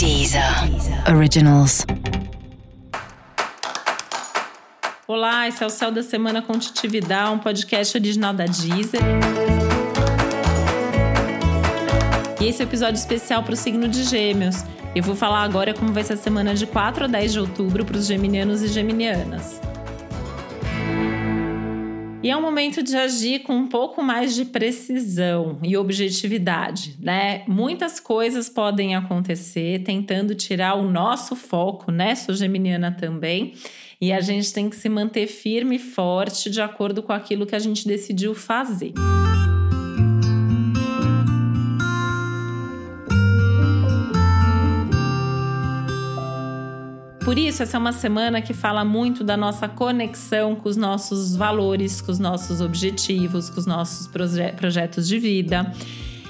Deezer Originals. Olá, esse é o Céu da Semana com Titividade, um podcast original da Deezer. E esse é o episódio especial para o signo de Gêmeos. Eu vou falar agora como vai ser a semana de 4 a 10 de outubro para os geminianos e geminianas. E é um momento de agir com um pouco mais de precisão e objetividade, né? Muitas coisas podem acontecer tentando tirar o nosso foco, né? Sou geminiana também. E a gente tem que se manter firme e forte de acordo com aquilo que a gente decidiu fazer. Por isso, essa é uma semana que fala muito da nossa conexão com os nossos valores, com os nossos objetivos, com os nossos proje projetos de vida.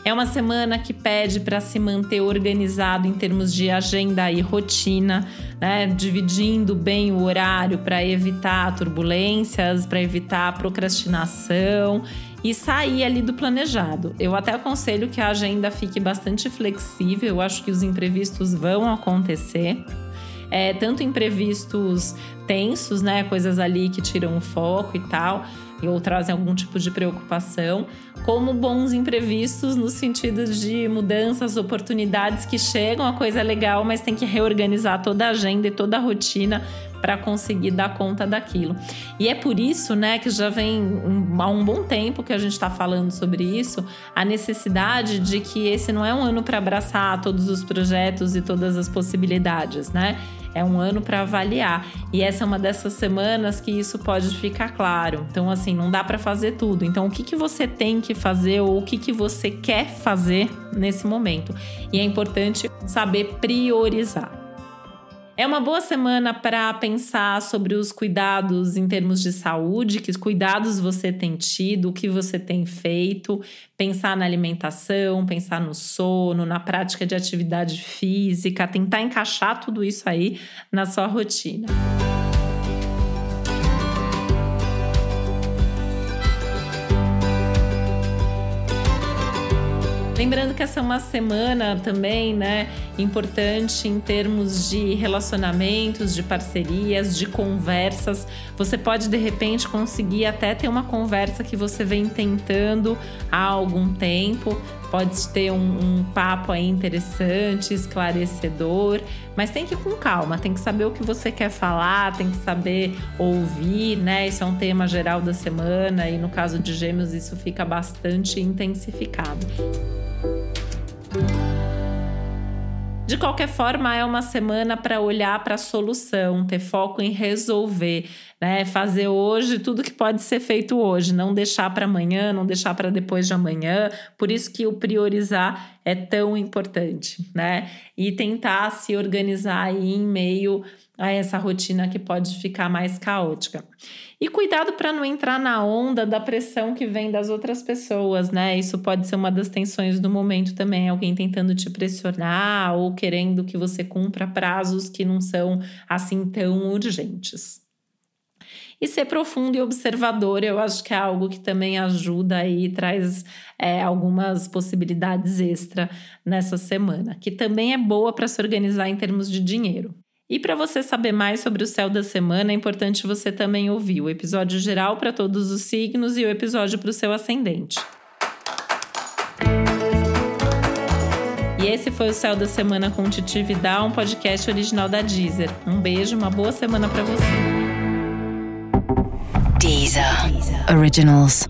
É uma semana que pede para se manter organizado em termos de agenda e rotina, né? dividindo bem o horário para evitar turbulências, para evitar procrastinação e sair ali do planejado. Eu até aconselho que a agenda fique bastante flexível, eu acho que os imprevistos vão acontecer é, tanto imprevistos tensos, né? Coisas ali que tiram o foco e tal, ou trazem algum tipo de preocupação, como bons imprevistos no sentido de mudanças, oportunidades que chegam, a coisa é legal, mas tem que reorganizar toda a agenda e toda a rotina para conseguir dar conta daquilo. E é por isso, né, que já vem um, há um bom tempo que a gente está falando sobre isso, a necessidade de que esse não é um ano para abraçar todos os projetos e todas as possibilidades, né? É um ano para avaliar. E essa é uma dessas semanas que isso pode ficar claro. Então, assim, não dá para fazer tudo. Então, o que, que você tem que fazer ou o que, que você quer fazer nesse momento? E é importante saber priorizar. É uma boa semana para pensar sobre os cuidados em termos de saúde, que cuidados você tem tido, o que você tem feito, pensar na alimentação, pensar no sono, na prática de atividade física, tentar encaixar tudo isso aí na sua rotina. Lembrando que essa é uma semana também, né, importante em termos de relacionamentos, de parcerias, de conversas. Você pode de repente conseguir até ter uma conversa que você vem tentando há algum tempo. Pode ter um, um papo aí interessante, esclarecedor, mas tem que ir com calma, tem que saber o que você quer falar, tem que saber ouvir, né? Isso é um tema geral da semana e no caso de Gêmeos isso fica bastante intensificado. De qualquer forma, é uma semana para olhar para a solução, ter foco em resolver, né? Fazer hoje tudo que pode ser feito hoje, não deixar para amanhã, não deixar para depois de amanhã. Por isso que o priorizar é tão importante, né? E tentar se organizar aí em meio a essa rotina que pode ficar mais caótica. E cuidado para não entrar na onda da pressão que vem das outras pessoas, né? Isso pode ser uma das tensões do momento também, alguém tentando te pressionar ou querendo que você cumpra prazos que não são assim tão urgentes. E ser profundo e observador, eu acho que é algo que também ajuda e traz é, algumas possibilidades extra nessa semana, que também é boa para se organizar em termos de dinheiro. E para você saber mais sobre o céu da semana, é importante você também ouvir o episódio geral para todos os signos e o episódio para o seu ascendente. E esse foi o Céu da Semana com Titi Vidal, um podcast original da Deezer. Um beijo, uma boa semana para você. Deezer. Originals.